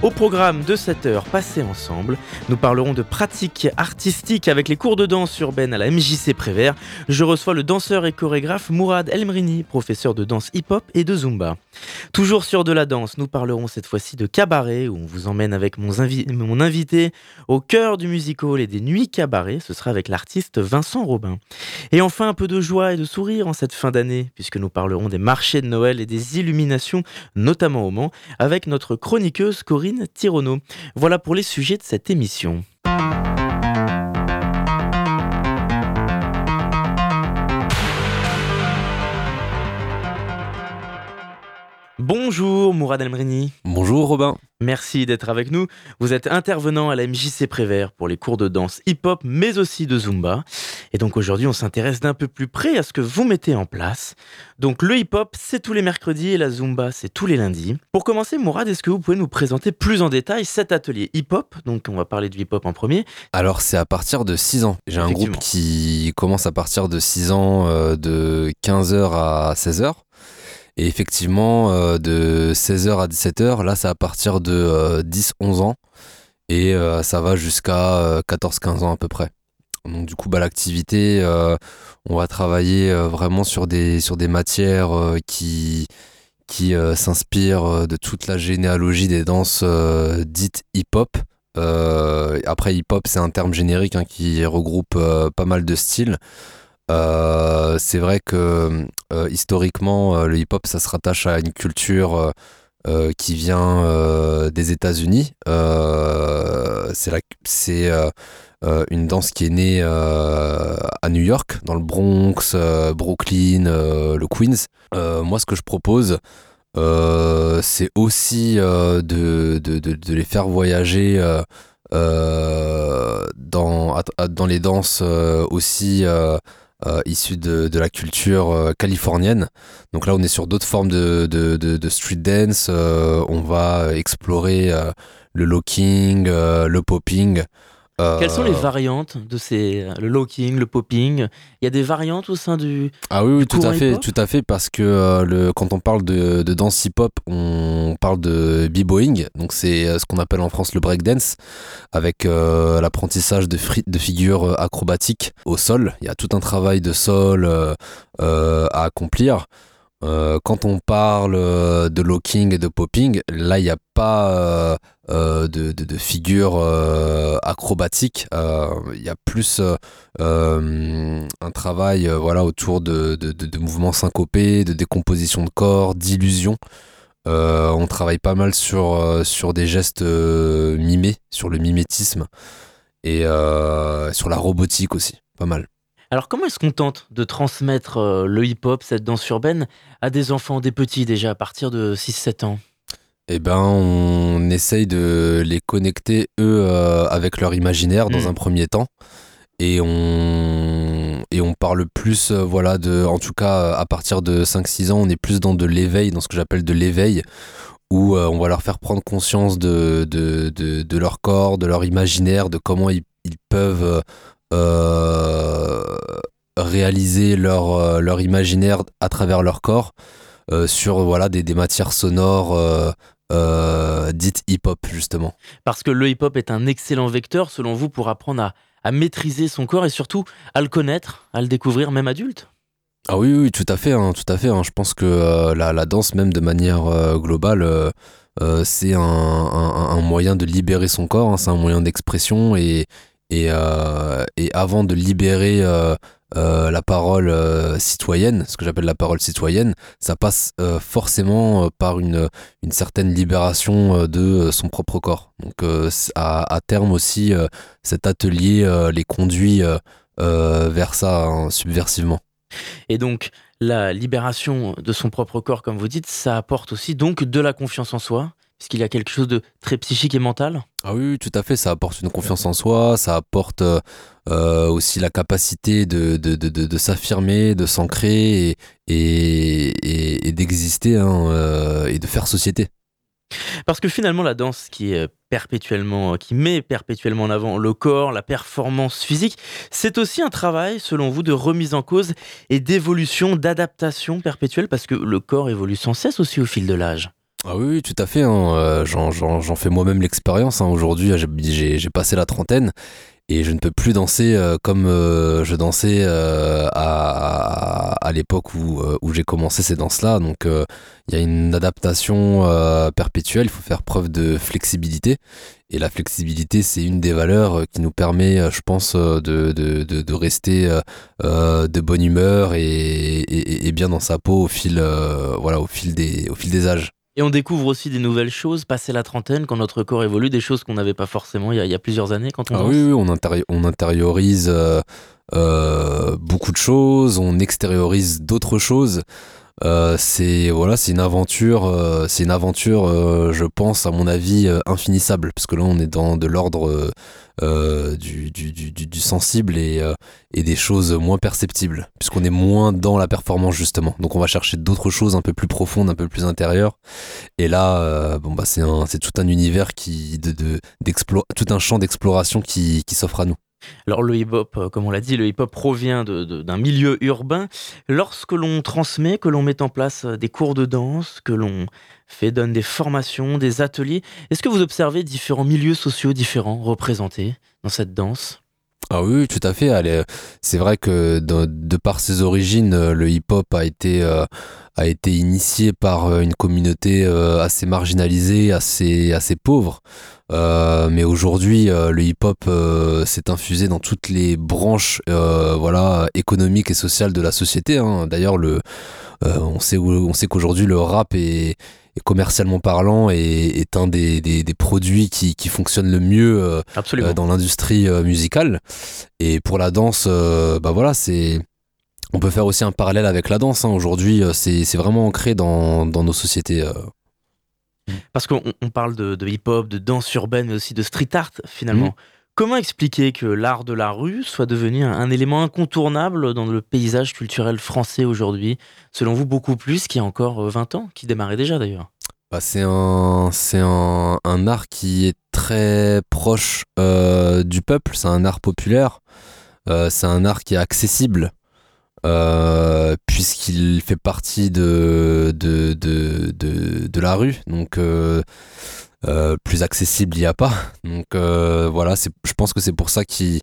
Au programme de cette heure passée ensemble, nous parlerons de pratiques artistiques avec les cours de danse urbaine à la MJC Prévert. Je reçois le danseur et chorégraphe Mourad Elmrini, professeur de danse hip-hop et de zumba. Toujours sur de la danse, nous parlerons cette fois-ci de cabaret où on vous emmène avec mon, mon invité au cœur du musical et des nuits cabaret. Ce sera avec l'artiste Vincent Robin. Et enfin un peu de joie et de sourire en cette fin d'année puisque nous parlerons des marchés de Noël et des illuminations, notamment au Mans, avec notre chroniqueuse Corinne Voilà pour les sujets de cette émission. Bonjour Mourad Elmrini. Bonjour Robin. Merci d'être avec nous. Vous êtes intervenant à la MJC Prévert pour les cours de danse hip-hop mais aussi de zumba. Et donc aujourd'hui on s'intéresse d'un peu plus près à ce que vous mettez en place. Donc le hip-hop c'est tous les mercredis et la zumba c'est tous les lundis. Pour commencer Mourad, est-ce que vous pouvez nous présenter plus en détail cet atelier hip-hop? Donc on va parler du hip-hop en premier. Alors c'est à partir de 6 ans. J'ai un groupe qui commence à partir de 6 ans euh, de 15h à 16h. Et effectivement, euh, de 16h à 17h, là, c'est à partir de 10-11 euh, ans. Et euh, ça va jusqu'à 14-15 ans à peu près. Donc du coup, bah, l'activité, on va travailler vraiment sur des, matières qui, qui s'inspirent de toute la généalogie des danses dites hip-hop. après, hip-hop, c'est un terme générique hein, qui regroupe pas mal de styles. Euh, c'est vrai que euh, historiquement, euh, le hip-hop, ça se rattache à une culture qui vient des États-Unis. c'est une danse qui est née à New York, dans le Bronx, Brooklyn, le Queens. moi, ce que je propose, c'est aussi de, les faire voyager dans les danses aussi euh, issus de, de, la culture euh, californienne. Donc là, on est sur d'autres formes de, de, de street dance. Euh, on va explorer le locking, le popping. Quelles sont les euh, variantes de ces le locking, le popping? Il y a des variantes au sein du Ah oui, oui tout à fait, tout à fait parce que euh, le quand on parle de, de danse hip-hop, on parle de b-boying, donc c'est euh, ce qu'on appelle en France le breakdance avec l'apprentissage de, de figures acrobatiques au sol. Il y a tout un travail de sol à accomplir. Quand on parle de locking et de popping, là, il n'y a pas euh, de, de, figure acrobatique. Il y a plus un travail voilà, autour de, de, mouvements syncopés, de décomposition de corps, d'illusion. on travaille pas mal sur, sur des gestes mimés, sur le mimétisme et sur la robotique aussi, pas mal. Alors comment est-ce qu'on tente de transmettre euh, le hip-hop, cette danse urbaine, à des enfants, des petits déjà, à partir de 6-7 ans? Eh ben, on essaye de les connecter, eux, euh, avec leur imaginaire dans hmm. un premier temps. Et on, et on parle plus, euh, voilà, de, en tout cas, à partir de 5-6 ans, on est plus dans de l'éveil, dans ce que j'appelle de l'éveil, où on va leur faire prendre conscience de, de, de, leur corps, de leur imaginaire, de comment ils, ils peuvent euh, réaliser leur, euh, leur imaginaire à travers leur corps euh, sur voilà, des, des matières sonores dites hip-hop, justement. Parce que le hip-hop est un excellent vecteur, selon vous, pour apprendre à, à maîtriser son corps et surtout à le connaître, à le découvrir, même adulte? Ah oui, oui, tout à fait, hein, tout à fait. Hein. Je pense que la, la, danse, même de manière globale, c'est un, un, un, moyen de libérer son corps, hein. c'est un moyen d'expression et, et, euh, et avant de libérer euh, euh, la parole citoyenne, ce que j'appelle la parole citoyenne, ça passe forcément par une, une certaine libération de son propre corps. Donc à, à, terme aussi, cet atelier les conduit vers ça hein, subversivement. Et donc la libération de son propre corps, comme vous dites, ça apporte aussi donc de la confiance en soi, puisqu'il y a quelque chose de très psychique et mental? Ah oui, tout à fait, ça apporte une confiance en soi, ça apporte aussi la capacité de, de, de, de s'affirmer, de s'ancrer et, et, et d'exister hein, et de faire société. Parce que finalement, la danse qui est perpétuellement, qui met perpétuellement en avant le corps, la performance physique, c'est aussi un travail, selon vous, de remise en cause et d'évolution, d'adaptation perpétuelle, parce que le corps évolue sans cesse aussi au fil de l'âge. Ah oui, tout à fait. Hein. Euh, j'en fais moi-même l'expérience. Hein. Aujourd'hui, j'ai passé la trentaine et je ne peux plus danser euh, comme euh, je dansais à, l'époque où, j'ai commencé ces danses-là. Donc il y a une adaptation perpétuelle, il faut faire preuve de flexibilité. Et la flexibilité, c'est une des valeurs qui nous permet, je pense, de, rester de bonne humeur et, bien dans sa peau voilà, au fil des âges. Et on découvre aussi des nouvelles choses, passer la trentaine, quand notre corps évolue, des choses qu'on n'avait pas forcément il y, a, plusieurs années quand on ah Oui, on, on intériorise euh, euh, beaucoup de choses, on extériorise d'autres choses. Euh, c'est voilà, c'est une aventure, euh, c'est une aventure, euh, je pense à mon avis infinissable, parce que là on est dans de l'ordre du, sensible et, des choses moins perceptibles, puisqu'on est moins dans la performance justement. Donc on va chercher d'autres choses un peu plus profondes, un peu plus intérieures. Et là, bon bah c'est tout un univers qui tout un champ d'exploration qui s'offre à nous. Alors le hip-hop, euh, comme on l'a dit, le hip-hop provient d'un milieu urbain. Lorsque l'on transmet, que l'on met en place euh, des cours de danse, que l'on fait donne des formations, des ateliers, est-ce que vous observez différents milieux sociaux différents représentés dans cette danse? Ah oui, tout à fait. C'est vrai que de, par ses origines, euh, le hip-hop a été été initié par une communauté assez marginalisée, assez pauvre. Euh, mais aujourd'hui, euh, le hip-hop euh, s'est infusé dans toutes les branches, voilà, économiques et sociales de la société. Hein. D'ailleurs, on sait qu'aujourd'hui le rap est, commercialement parlant est, est un des, des, des, produits qui, qui fonctionne le mieux dans l'industrie musicale. Et pour la danse, bah voilà, c'est on peut faire aussi un parallèle avec la danse. Hein. Aujourd'hui, c'est vraiment ancré dans, dans nos sociétés. Parce qu'on parle de, hip-hop, de danse urbaine, mais aussi de street art finalement. Mhm. Comment expliquer que l'art de la rue soit devenu un, élément incontournable dans le paysage culturel français aujourd'hui Selon vous, beaucoup plus qu'il y a encore 20 euh, ans, qui démarrait déjà d'ailleurs? Bah, C'est un, un, un, art qui est très proche euh, du peuple, c'est un art populaire, euh, c'est un art qui est accessible. Puisqu'il fait partie de, de, de, de, la rue. Donc, euh, euh, plus accessible, il n'y a pas. Donc, voilà, je pense que c'est pour ça qu'il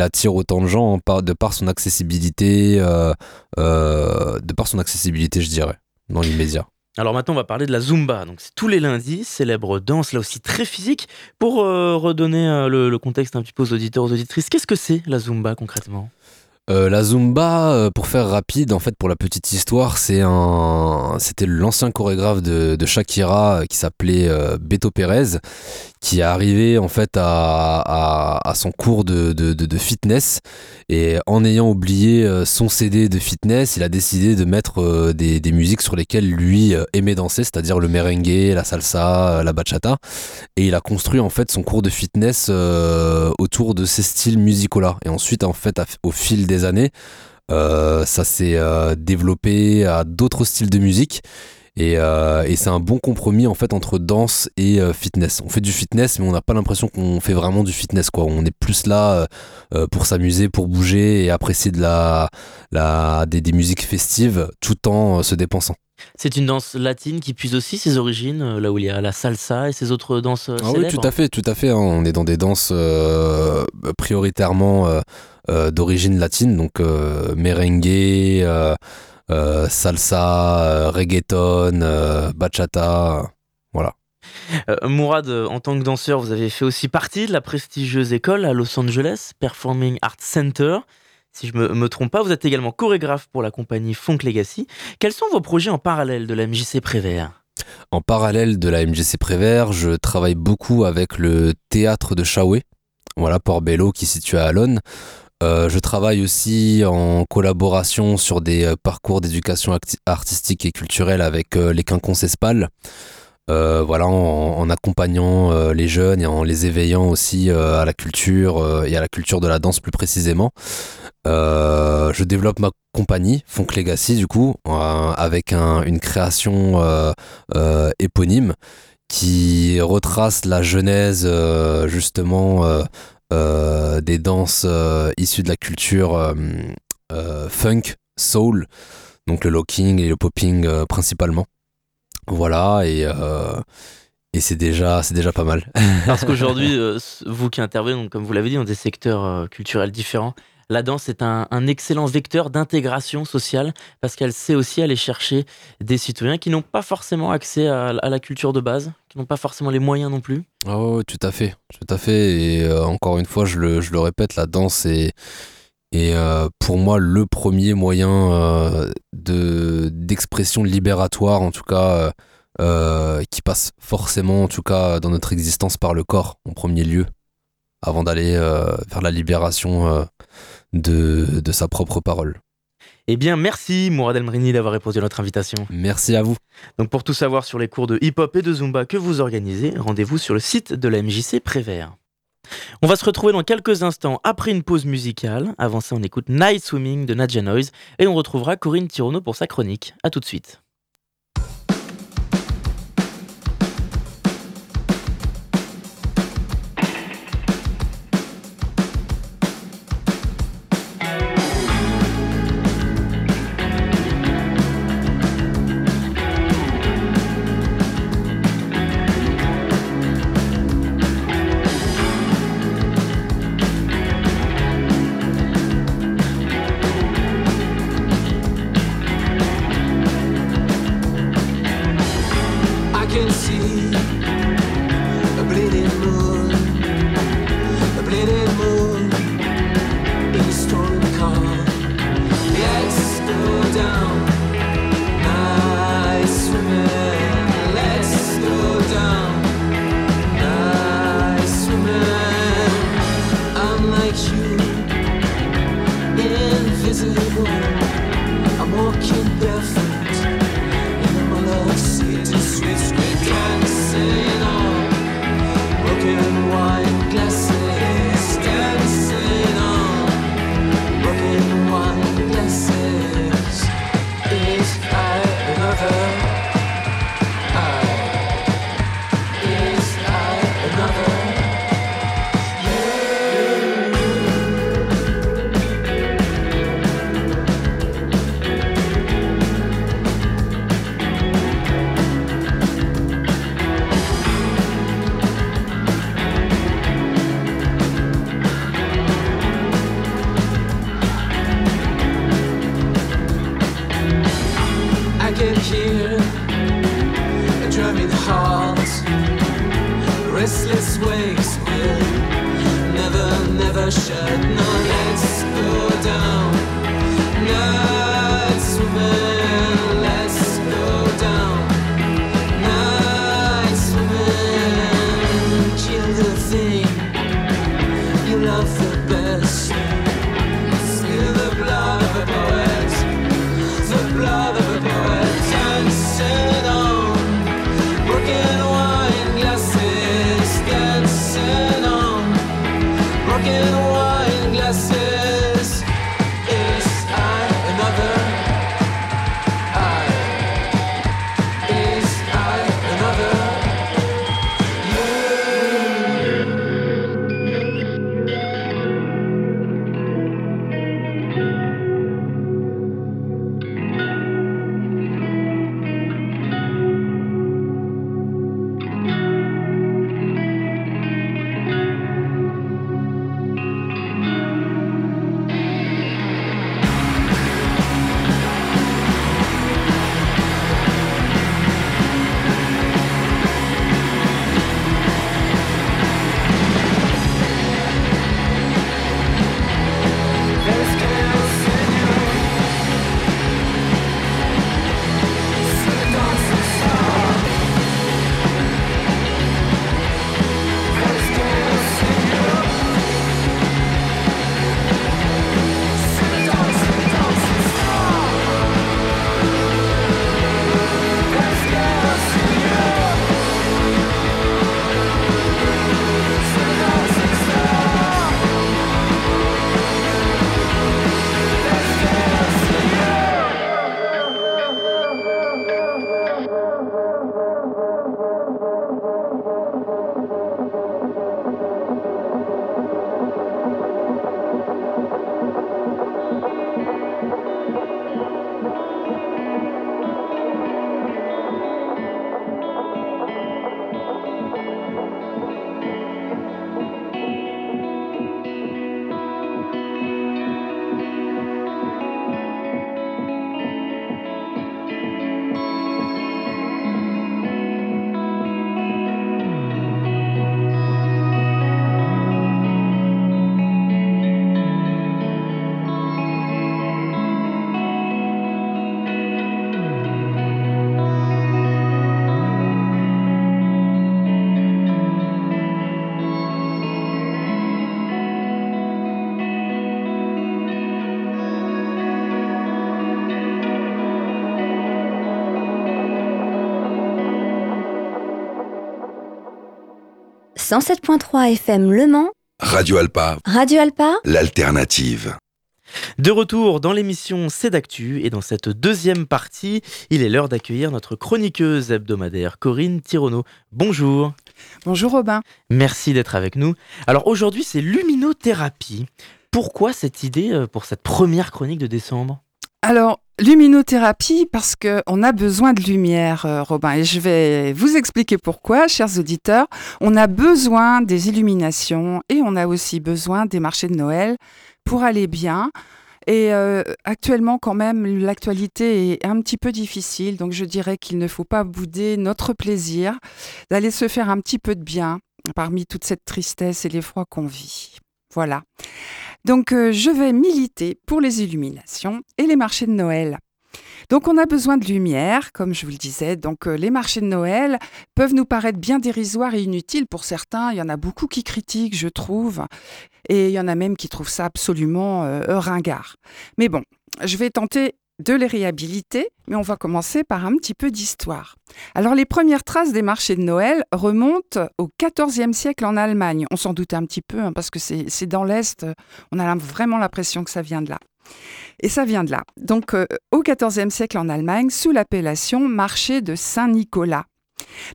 attire autant de gens de par son accessibilité, de par son accessibilité, je dirais, dans l'immédiat. Alors maintenant, on va parler de la Zumba. Donc c'est tous les lundis, célèbre danse, là aussi très physique. Pour redonner le, le, contexte un petit peu aux auditeurs, aux auditrices, qu'est-ce que c'est la Zumba concrètement? Euh, la Zumba, euh, pour faire rapide, en fait, pour la petite histoire, c'est un, c'était l'ancien chorégraphe de, Shakira euh, qui s'appelait Beto Pérez, qui est arrivé en fait à, son cours de, fitness et en ayant oublié son CD de fitness, il a décidé de mettre des, des musiques sur lesquelles lui aimait danser, c'est-à-dire le merengue, la salsa, la bachata, et il a construit en fait son cours de fitness autour de ces styles musicaux-là. Et ensuite, en fait, au fil des années. Euh, ça s'est euh, développé à d'autres styles de musique. Euh, et, c'est un bon compromis en fait entre danse et fitness. On fait du fitness, mais on n'a pas l'impression qu'on fait vraiment du fitness. Quoi. On est plus là pour s'amuser, pour bouger et apprécier de la, la, des, des musiques festives tout en se dépensant. C'est une danse latine qui puise aussi ses origines, là où il y a la salsa et ses autres danses ah Oui, tout à fait, tout à fait. Hein. On est dans des danses prioritairement euh, d'origine latine, donc euh, merengue, euh, salsa, reggaeton, bachata, voilà. Mourad, en tant que danseur, vous avez fait aussi partie de la prestigieuse école à Los Angeles, Performing Arts Center. Si je me, me trompe pas, vous êtes également chorégraphe pour la compagnie Funk Legacy. Quels sont vos projets en parallèle de la MJC Prévert? En parallèle de la MJC Prévert, je travaille beaucoup avec le théâtre de Chaoué, voilà, Port-Bello qui est situé à Alonne. Euh, je travaille aussi en collaboration sur des euh, parcours d'éducation artistique et culturelle avec euh, les Quinconces Espal. voilà, en, accompagnant les jeunes et en les éveillant aussi à la culture et à la culture de la danse plus précisément. je développe ma compagnie, Funk Legacy, du coup, avec une création éponyme qui retrace la genèse justement des danses issues de la culture funk, soul, donc le locking et le popping principalement. Voilà, et, euh, et c'est déjà, c'est déjà pas mal. Parce qu'aujourd'hui, euh, vous qui intervenez, comme vous l'avez dit, dans des secteurs euh, culturels différents, la danse est un, excellent vecteur d'intégration sociale parce qu'elle sait aussi aller chercher des citoyens qui n'ont pas forcément accès à, la culture de base, qui n'ont pas forcément les moyens non plus. Oh, tout à fait, tout à fait. Et encore une fois, je le, répète, la danse est euh, pour moi, le premier moyen euh, de d'expression libératoire, en tout cas, euh, qui passe forcément, en tout cas, dans notre existence par le corps, en premier lieu, avant d'aller vers la libération de, de, sa propre parole. Eh bien, merci Mourad Elmrini d'avoir répondu à notre invitation. Merci à vous. Donc, pour tout savoir sur les cours de hip-hop et de zumba que vous organisez, rendez-vous sur le site de la MJC Prévert. On va se retrouver dans quelques instants après une pause musicale. Avant ça, on écoute Night Swimming de Nadja Noise et on retrouvera Corinne Tirono pour sa chronique. A tout de suite. 107.3 FM Le Mans. Radio Alpa. Radio Alpa. L'alternative. De retour dans l'émission C'est d'actu et dans cette deuxième partie, il est l'heure d'accueillir notre chroniqueuse hebdomadaire Corinne Tirono. Bonjour. Bonjour Robin. Merci d'être avec nous. Alors aujourd'hui c'est luminothérapie. Pourquoi cette idée euh, pour cette première chronique de décembre? Alors Luminothérapie parce qu'on a besoin de lumière, euh, Robin. Et je vais vous expliquer pourquoi, chers auditeurs. On a besoin des illuminations et on a aussi besoin des marchés de Noël pour aller bien. Et euh, actuellement, quand même, l'actualité est un petit peu difficile. Donc, je dirais qu'il ne faut pas bouder notre plaisir d'aller se faire un petit peu de bien parmi toute cette tristesse et l'effroi qu'on vit. Voilà. Donc euh, je vais militer pour les illuminations et les marchés de Noël. Donc on a besoin de lumière, comme je vous le disais. Donc euh, les marchés de Noël peuvent nous paraître bien dérisoires et inutiles pour certains. Il y en a beaucoup qui critiquent, je trouve. Et il y en a même qui trouvent ça absolument euh, ringard. Mais bon, je vais tenter de les réhabiliter, mais on va commencer par un petit peu d'histoire. Alors les premières traces des marchés de Noël remontent au XIVe siècle en Allemagne. On s'en doute un petit peu, hein, parce que c'est dans l'Est, on a vraiment l'impression que ça vient de là. Et ça vient de là. Donc euh, au XIVe siècle en Allemagne, sous l'appellation marché de Saint-Nicolas.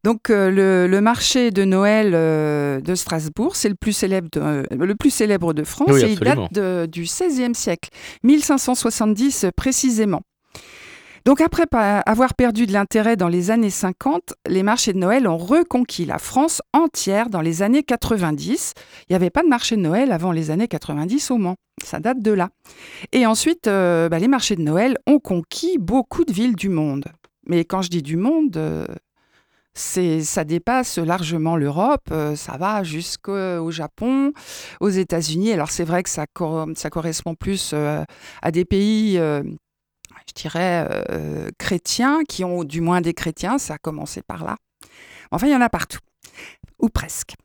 Donc euh, le, marché de Noël euh, de Strasbourg, c'est le, plus célèbre de, euh, le plus célèbre de France et il date du XVIe siècle, 1570 précisément. Donc après avoir perdu de l'intérêt dans les années 50, les marchés de Noël ont reconquis la France entière dans les années 90. Il n'y avait pas de marché de Noël avant les années 90 au Mans. Ça date de là. Et ensuite, bah, les marchés de Noël ont conquis beaucoup de villes du monde. Mais quand je dis du monde, ça dépasse largement l'Europe, euh, ça va jusqu'au Japon, aux États-Unis. Alors c'est vrai que ça, correspond plus euh, à des pays, euh, je dirais, chrétiens, qui ont du moins des chrétiens, ça a commencé par là. Enfin, il y en a partout, ou presque.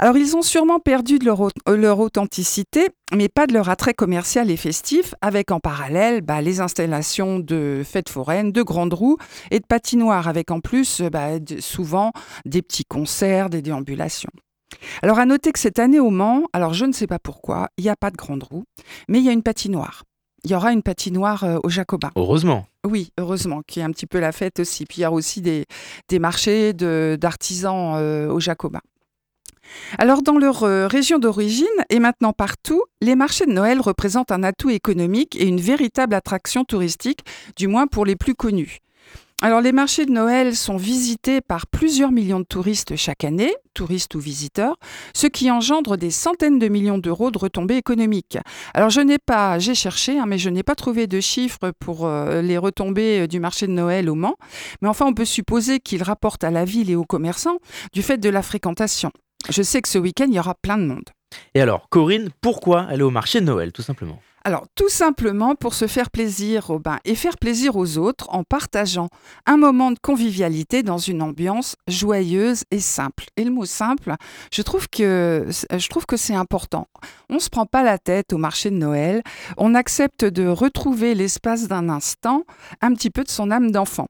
Alors ils ont sûrement perdu de leur, authenticité, mais pas de leur attrait commercial et festif, avec en parallèle bah, les installations de fêtes foraines, de grandes roues et de patinoires, avec en plus bah, souvent des petits concerts, des déambulations. Alors à noter que cette année au Mans, alors je ne sais pas pourquoi, il n'y a pas de grande roue, mais il y a une patinoire. Il y aura une patinoire euh, au Jacobin. Heureusement. Oui, heureusement, qui est un petit peu la fête aussi. Puis il y a aussi des, marchés d'artisans euh, au Jacobin. Alors dans leur euh, région d'origine et maintenant partout, les marchés de Noël représentent un atout économique et une véritable attraction touristique, du moins pour les plus connus. Alors les marchés de Noël sont visités par plusieurs millions de touristes chaque année, touristes ou visiteurs, ce qui engendre des centaines de millions d'euros de retombées économiques. Alors je n'ai pas, j'ai cherché, hein, mais je n'ai pas trouvé de chiffres pour euh, les retombées euh, du marché de Noël au Mans, mais enfin on peut supposer qu'il rapporte à la ville et aux commerçants du fait de la fréquentation. Je sais que ce week-end, il y aura plein de monde. Et alors, Corinne, pourquoi aller au marché de Noël, tout simplement? Alors, tout simplement pour se faire plaisir, Robin, et faire plaisir aux autres en partageant un moment de convivialité dans une ambiance joyeuse et simple. Et le mot simple, je trouve que, je trouve que c'est important. On ne se prend pas la tête au marché de Noël, on accepte de retrouver l'espace d'un instant un petit peu de son âme d'enfant.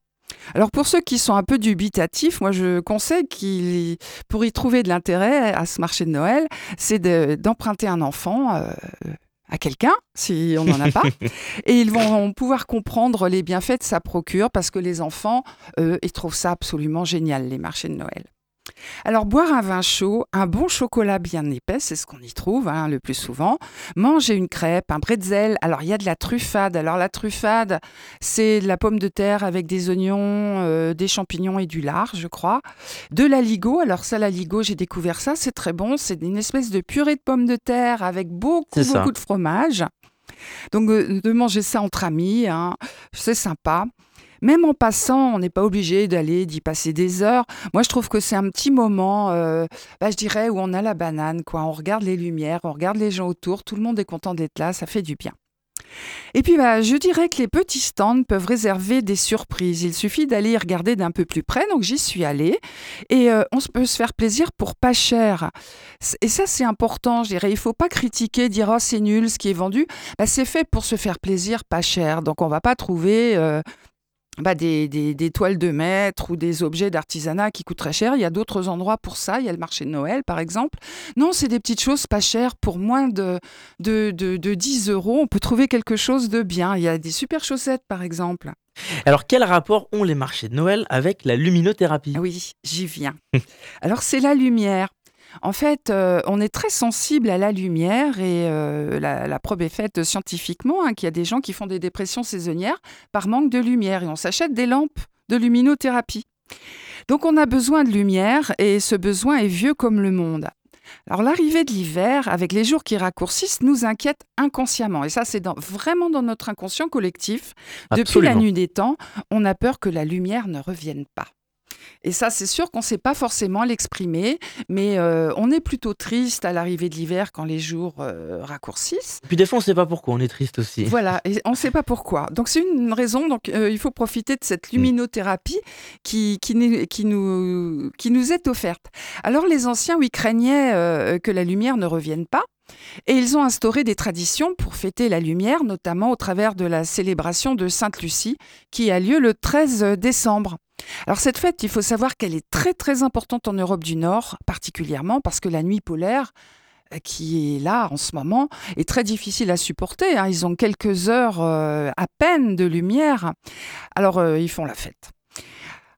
Alors pour ceux qui sont un peu dubitatifs, moi je conseille qu'il, pour y trouver de l'intérêt à ce marché de Noël, c'est d'emprunter un enfant. Euh, à quelqu'un, si on n'en a pas, et ils vont pouvoir comprendre les bienfaits de sa procure parce que les enfants, eux, ils trouvent ça absolument génial, les marchés de Noël. Alors boire un vin chaud, un bon chocolat bien épais, c'est ce qu'on y trouve hein, le plus souvent. Manger une crêpe, un bretzel. Alors il y a de la truffade. Alors la truffade, c'est de la pomme de terre avec des oignons, euh, des champignons et du lard, je crois. De l'aligot. Alors ça, l'aligot, j'ai découvert ça, c'est très bon. C'est une espèce de purée de pommes de terre avec beaucoup, beaucoup de fromage. Donc de manger ça entre amis, hein, c'est sympa. Même en passant, on n'est pas obligé d'aller d'y passer des heures. Moi, je trouve que c'est un petit moment, euh, bah, je dirais, où on a la banane. On regarde les lumières, on regarde les gens autour, tout le monde est content d'être là, ça fait du bien. Et puis, bah, je dirais que les petits stands peuvent réserver des surprises. Il suffit d'aller regarder d'un peu plus près. Donc, j'y suis allée. Et euh, on peut se faire plaisir pour pas cher. Et ça, c'est important, je dirais. Il faut pas critiquer, dire oh, c'est nul ce qui est vendu. Bah, c'est fait pour se faire plaisir, pas cher. Donc, on va pas trouver. Euh, bah, des, des, des toiles de maître ou des objets d'artisanat qui coûtent très cher. Il y a d'autres endroits pour ça. Il y a le marché de Noël, par exemple. Non, c'est des petites choses pas chères. Pour moins de, de, de, de 10 euros, on peut trouver quelque chose de bien. Il y a des super chaussettes, par exemple. Alors, quel rapport ont les marchés de Noël avec la luminothérapie? Oui, j'y viens. Alors, c'est la lumière. En fait, euh, on est très sensible à la lumière et euh, la, la preuve est faite scientifiquement hein, qu'il y a des gens qui font des dépressions saisonnières par manque de lumière et on s'achète des lampes de luminothérapie. Donc on a besoin de lumière et ce besoin est vieux comme le monde. Alors l'arrivée de l'hiver, avec les jours qui raccourcissent, nous inquiète inconsciemment. Et ça, c'est dans- vraiment dans notre inconscient collectif. Depuis la nuit des temps, on a peur que la lumière ne revienne pas. Et ça, c'est sûr qu'on ne sait pas forcément l'exprimer, mais euh, on est plutôt triste à l'arrivée de l'hiver quand les jours euh, raccourcissent. Puis des fois, on sait pas pourquoi, on est triste aussi. Voilà, et on ne sait pas pourquoi. Donc c'est une raison, donc euh, il faut profiter de cette luminothérapie qui, qui, nous- qui nous, qui nous est offerte. Alors les anciens, oui, craignaient que la lumière ne revienne pas. Et ils ont instauré des traditions pour fêter la lumière, notamment au travers de la célébration de Sainte-Lucie, qui a lieu le 13 décembre. Alors cette fête, il faut savoir qu'elle est très très importante en Europe du Nord, particulièrement parce que la nuit polaire, euh, qui est là en ce moment, est très difficile à supporter. hein. Ils ont quelques heures euh, à peine de lumière. Alors euh, ils font la fête.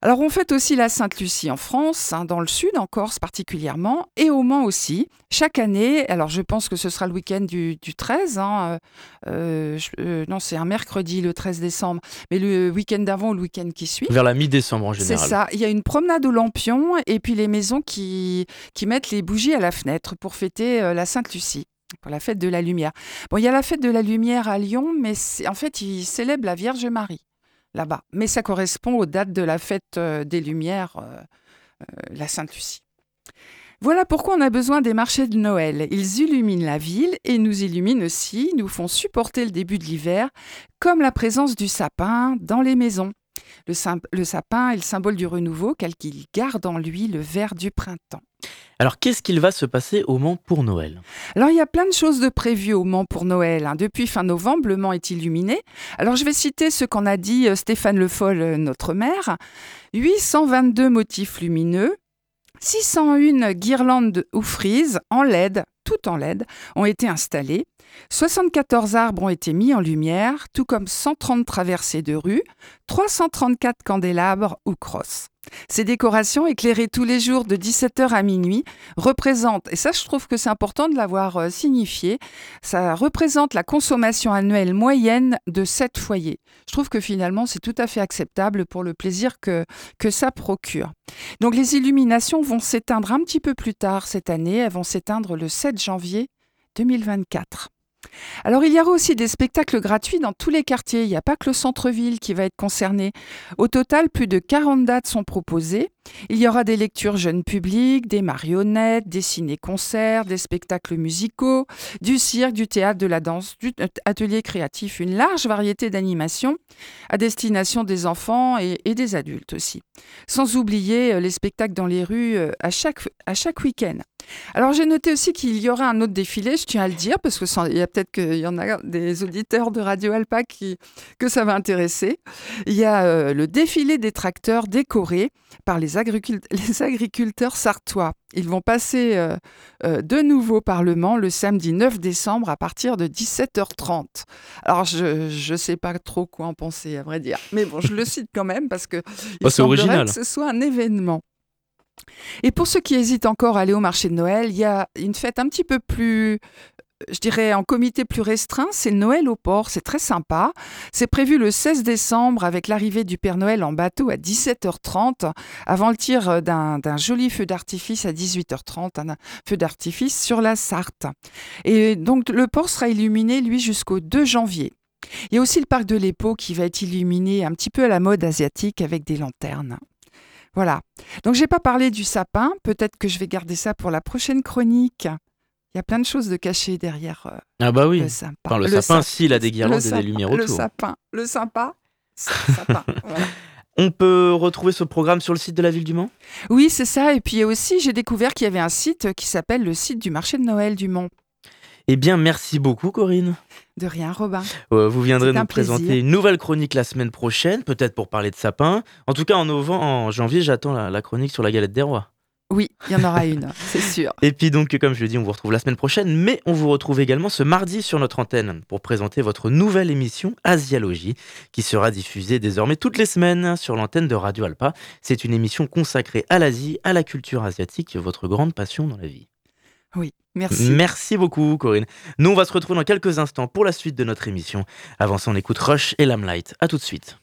Alors on fête aussi la Sainte-Lucie en France, hein, dans le sud, en Corse particulièrement, et au Mans aussi. Chaque année, alors je pense que ce sera le week-end du, du 13, hein, euh, euh, je- euh, non c'est un mercredi le 13 décembre, mais le week-end d'avant ou le week-end qui suit. Vers la mi-décembre en C'est général. ça. Il y a une promenade aux lampions et puis les maisons qui, qui mettent les bougies à la fenêtre pour fêter euh, la Sainte-Lucie, pour la fête de la lumière. Bon, il y a la fête de la lumière à Lyon, mais c'est- en fait, ils célèbrent la Vierge Marie là-bas. Mais ça correspond aux dates de la fête euh, des Lumières, euh, euh, la Sainte-Lucie. Voilà pourquoi on a besoin des marchés de Noël. Ils illuminent la ville et nous illuminent aussi, nous font supporter le début de l'hiver, comme la présence du sapin dans les maisons. Le, sapin est le symbole du renouveau, car qu'il garde en lui le vert du printemps. Alors, qu'est-ce qu'il va se passer au Mans pour Noël? Alors, il y a plein de choses de prévues au Mans pour Noël. hein. Depuis fin novembre, le Mans est illuminé. Alors, je vais citer ce qu'en a dit euh, Stéphane Le Foll, euh, notre maire. 822 motifs lumineux, 601 guirlandes ou frises en LED, toutes en LED, ont été installées. 74 arbres ont été mis en lumière, tout comme 130 traversées de rue, 334 candélabres ou crosses. Ces décorations, éclairées tous les jours de 17h à minuit, représentent, et ça je trouve que c'est important de l'avoir euh, signifié, ça représente la consommation annuelle moyenne de 7 foyers. Je trouve que finalement c'est tout à fait acceptable pour le plaisir que, que ça procure. Donc les illuminations vont s'éteindre un petit peu plus tard cette année, elles vont s'éteindre le 7 janvier 2024. Alors il y aura aussi des spectacles gratuits dans tous les quartiers, il n'y a pas que le centre-ville qui va être concerné. Au total, plus de 40 dates sont proposées. Il y aura des lectures jeunes publics, des marionnettes, des ciné-concerts, des spectacles musicaux, du cirque, du théâtre, de la danse, du atelier créatif, une large variété d'animations à destination des enfants et, et des adultes aussi. Sans oublier euh, les spectacles dans les rues euh, à chaque, à chaque week-end. Alors j'ai noté aussi qu'il y aura un autre défilé, je tiens à le dire, parce que ça- il y a peut-être qu'il y en a des auditeurs de Radio Alpa qui, que ça va intéresser. Il y a euh, le défilé des tracteurs décorés par les, agricul- les agriculteurs sartois. Ils vont passer euh, euh, de nouveau au Parlement le samedi 9 décembre à partir de 17h30. Alors je ne sais pas trop quoi en penser, à vrai dire. Mais bon, je le cite quand même parce que il Bah, semblerait original. que ce soit un événement. Et pour ceux qui hésitent encore à aller au marché de Noël, il y a une fête un petit peu plus, je dirais, en comité plus restreint, c'est Noël au port, c'est très sympa. C'est prévu le 16 décembre avec l'arrivée du Père Noël en bateau à 17h30, avant le tir d'un d'un joli feu d'artifice à 18h30, un feu d'artifice sur la Sarthe. Et donc le port sera illuminé, lui, jusqu'au 2 janvier. Il y a aussi le parc de l'Épau qui va être illuminé un petit peu à la mode asiatique avec des lanternes. Voilà. Donc j'ai pas parlé du sapin, peut-être que je vais garder ça pour la prochaine chronique. Il y a plein de choses de cachées derrière euh, Ah bah oui. le sapin. Enfin, le, sapin, sap- s'il a des guirlandes et sapin, des lumières Le autour. sapin, le sympa, c'est le sapin. voilà. On peut retrouver ce programme sur le site de la ville du Mans? Oui, c'est ça. Et puis aussi, j'ai découvert qu'il y avait un site qui s'appelle le site du marché de Noël du Mont. Eh bien, merci beaucoup, Corinne. De rien, Robin. Euh, vous viendrez un nous présenter plaisir. une nouvelle chronique la semaine prochaine, peut-être pour parler de sapin. En tout cas, en, novembre, en janvier, j'attends la, la chronique sur la galette des rois. Oui, il y en aura une, c'est sûr. Et puis donc, comme je le dis, on vous retrouve la semaine prochaine, mais on vous retrouve également ce mardi sur notre antenne pour présenter votre nouvelle émission Asialogie, qui sera diffusée désormais toutes les semaines sur l'antenne de Radio Alpa. C'est une émission consacrée à l'Asie, à la culture asiatique, votre grande passion dans la vie. Oui, merci. Beaucoup, Corinne. Nous, on va se retrouver dans quelques instants pour la suite de notre émission. Avant ça, on écoute Rush et Lamlight. À tout de suite.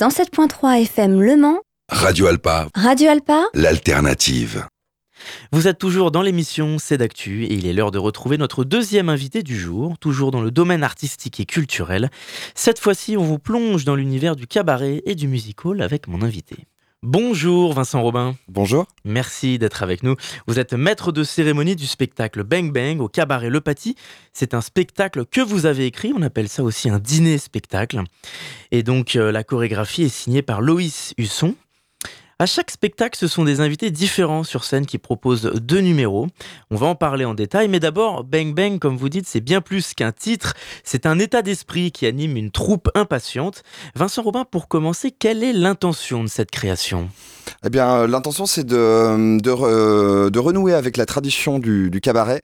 107.3 FM Le Mans, Radio Alpa, Radio Alpa, l'alternative. Vous êtes toujours dans l'émission C'est d'actu et il est l'heure de retrouver notre deuxième invité du jour, toujours dans le domaine artistique et culturel. Cette fois-ci, on vous plonge dans l'univers du cabaret et du musical avec mon invité. Bonjour Vincent Robin. Bonjour. Merci d'être avec nous. Vous êtes maître de cérémonie du spectacle Bang Bang au cabaret Le Paty. C'est un spectacle que vous avez écrit, on appelle ça aussi un dîner-spectacle. Et donc euh, la chorégraphie est signée par Loïs Husson. À chaque spectacle, ce sont des invités différents sur scène qui proposent deux numéros. On va en parler en détail, mais d'abord, Bang Bang, comme vous dites, c'est bien plus qu'un titre, c'est un état d'esprit qui anime une troupe impatiente. Vincent Robin, pour commencer, quelle est l'intention de cette création? Eh bien, euh, l'intention, c'est de, de, re- de renouer avec la tradition du, cabaret,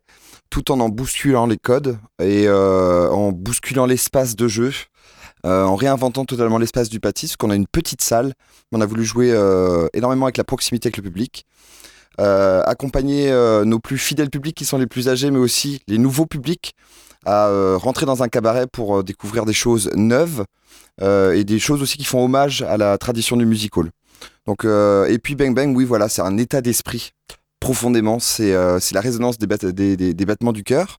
tout en en bousculant les codes et euh, en bousculant l'espace de jeu, euh, en réinventant totalement l'espace du pâtis, parce qu'on a une petite salle. On a voulu jouer euh, énormément avec la proximité avec le public. Euh, accompagner nos plus fidèles publics qui sont les plus âgés, mais aussi les nouveaux publics à rentrer dans un cabaret pour découvrir des choses neuves et des choses aussi qui font hommage à la tradition du music hall. Donc, et puis Bang Bang, oui, voilà, c'est un état d'esprit profondément. C'est la résonance des, bat- des- des battements du cœur.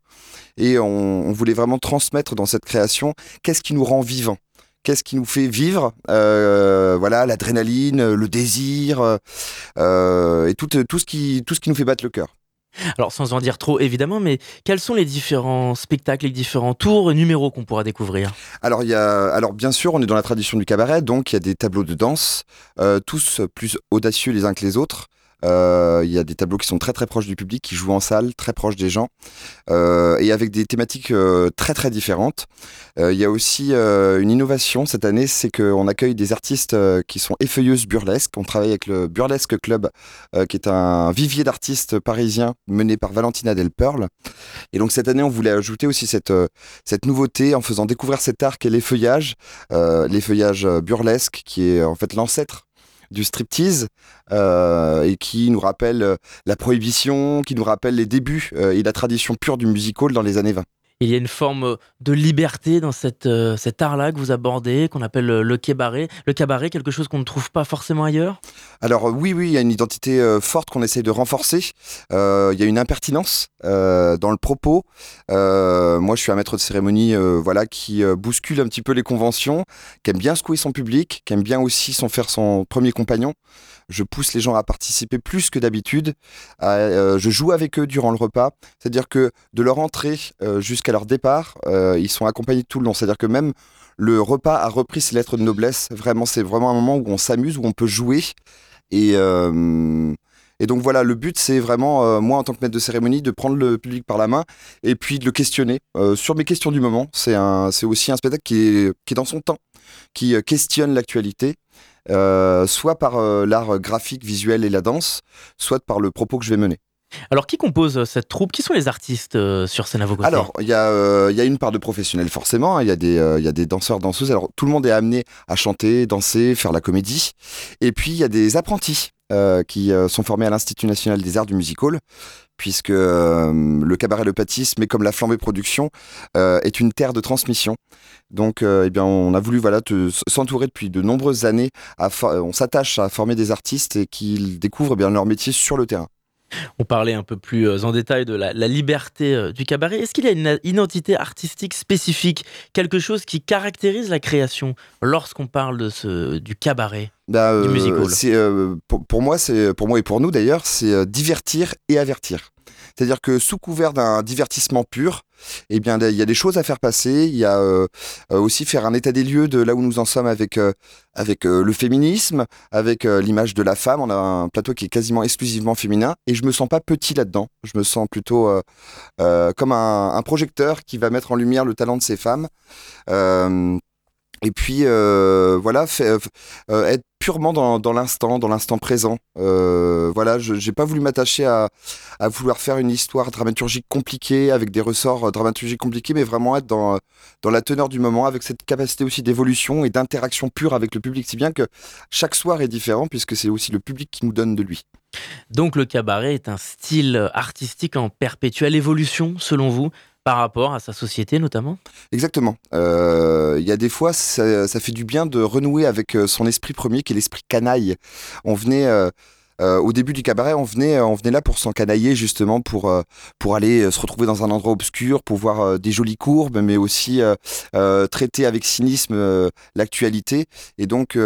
Et on, on voulait vraiment transmettre dans cette création qu'est-ce qui nous rend vivants. Qu'est-ce qui nous fait vivre Euh, Voilà, l'adrénaline, le désir, euh, et tout, tout, ce qui, tout ce qui nous fait battre le cœur. Alors sans en dire trop évidemment, mais quels sont les différents spectacles, les différents tours et numéros qu'on pourra découvrir? Alors, il y a, alors bien sûr, on est dans la tradition du cabaret, donc il y a des tableaux de danse, euh, tous plus audacieux les uns que les autres. Euh, Il y a des tableaux qui sont très très proches du public, qui jouent en salle, très proches des gens, euh, et avec des thématiques euh, très très différentes. Il y a aussi une innovation cette année, c'est qu'on accueille des artistes qui sont effeuilleuses burlesques. On travaille avec le Burlesque Club, qui est un vivier d'artistes parisiens mené par Valentina Del Pearl. Et donc cette année, on voulait ajouter aussi cette, cette nouveauté en faisant découvrir cet art qu'est l'effeuillage, euh, l'effeuillage burlesque, qui est en fait l'ancêtre du striptease euh, et qui nous rappelle euh, la prohibition, qui nous rappelle les débuts euh, et la tradition pure du music hall dans les années 20. Il y a une forme de liberté dans euh, cet art-là que vous abordez, qu'on appelle euh, le cabaret. Le cabaret, quelque chose qu'on ne trouve pas forcément ailleurs? Alors euh, oui, oui, il y a une identité euh, forte qu'on essaye de renforcer. Euh, Il y a une impertinence euh, dans le propos. Euh, moi, je suis un maître de cérémonie, euh, voilà, qui euh, bouscule un petit peu les conventions, qui aime bien secouer son public, qui aime bien aussi son faire son premier compagnon. Je pousse les gens à participer plus que d'habitude. Euh, je joue avec eux durant le repas. C'est-à-dire que de leur entrée euh, jusqu'à leur départ, euh, ils sont accompagnés tout le long. C'est-à-dire que même le repas a repris ses lettres de noblesse. Vraiment, c'est vraiment un moment où on s'amuse, où on peut jouer. Et, donc voilà, le but, c'est vraiment, moi en tant que maître de cérémonie, de prendre le public par la main et puis de le questionner sur mes questions du moment. C'est aussi un spectacle qui est, dans son temps, qui questionne l'actualité, soit par euh, l'art graphique, visuel et la danse, soit par le propos que je vais mener. Alors qui compose euh, cette troupe? Qui sont les artistes euh, sur scène à vos côtés? Alors, il y, a, euh, il y a une part de professionnels forcément, hein. il y, a des, euh, il y a des danseurs, danseuses. Alors, tout le monde est amené à chanter, danser, faire la comédie. Et puis, il y a des apprentis euh, qui euh, sont formés à l'Institut national des arts du music hall, puisque euh, le cabaret Le Patis, mais comme la Flambée Production, euh, est une terre de transmission. Donc, euh, eh bien, on a voulu voilà, s'entourer depuis de nombreuses années. On s'attache à former des artistes et qu'ils découvrent eh bien, leur métier sur le terrain. On parlait un peu plus euh, en détail de la, la liberté euh, du cabaret. Est-ce qu'il y a une identité artistique spécifique Quelque chose qui caractérise la création lorsqu'on parle de ce, du cabaret Bah, Du euh, music hall? c'est, euh, pour, pour moi, c'est pour moi et pour nous d'ailleurs, c'est euh, divertir et avertir. C'est-à-dire que sous couvert d'un divertissement pur, eh bien, il y a des choses à faire passer. Il y a euh, euh, aussi faire un état des lieux de là où nous en sommes avec euh, avec euh, le féminisme, avec euh, l'image de la femme. On a un plateau qui est quasiment exclusivement féminin et je me sens pas petit là-dedans. Je me sens plutôt comme un, un projecteur qui va mettre en lumière le talent de ces femmes. Euh, et puis euh, voilà, fait- euh, être purement dans, l'instant, dans l'instant présent. Euh, voilà, je j'ai pas voulu m'attacher à, vouloir faire une histoire dramaturgique compliquée avec des ressorts euh, dramaturgiques compliqués, mais vraiment être euh, dans la teneur du moment, avec cette capacité aussi d'évolution et d'interaction pure avec le public, si bien que chaque soir est différent puisque c'est aussi le public qui nous donne de lui. Donc le cabaret est un style artistique en perpétuelle évolution, selon vous, par rapport à sa société notamment Exactement. Euh, Il y a des fois, ça, fait du bien de renouer avec euh, son esprit premier, qui est l'esprit canaille. On venait euh, au début du cabaret, on venait, on venait là pour s'encanailler justement pour pour aller se retrouver dans un endroit obscur, pour voir des jolies courbes, mais aussi traiter avec cynisme l'actualité. Et donc,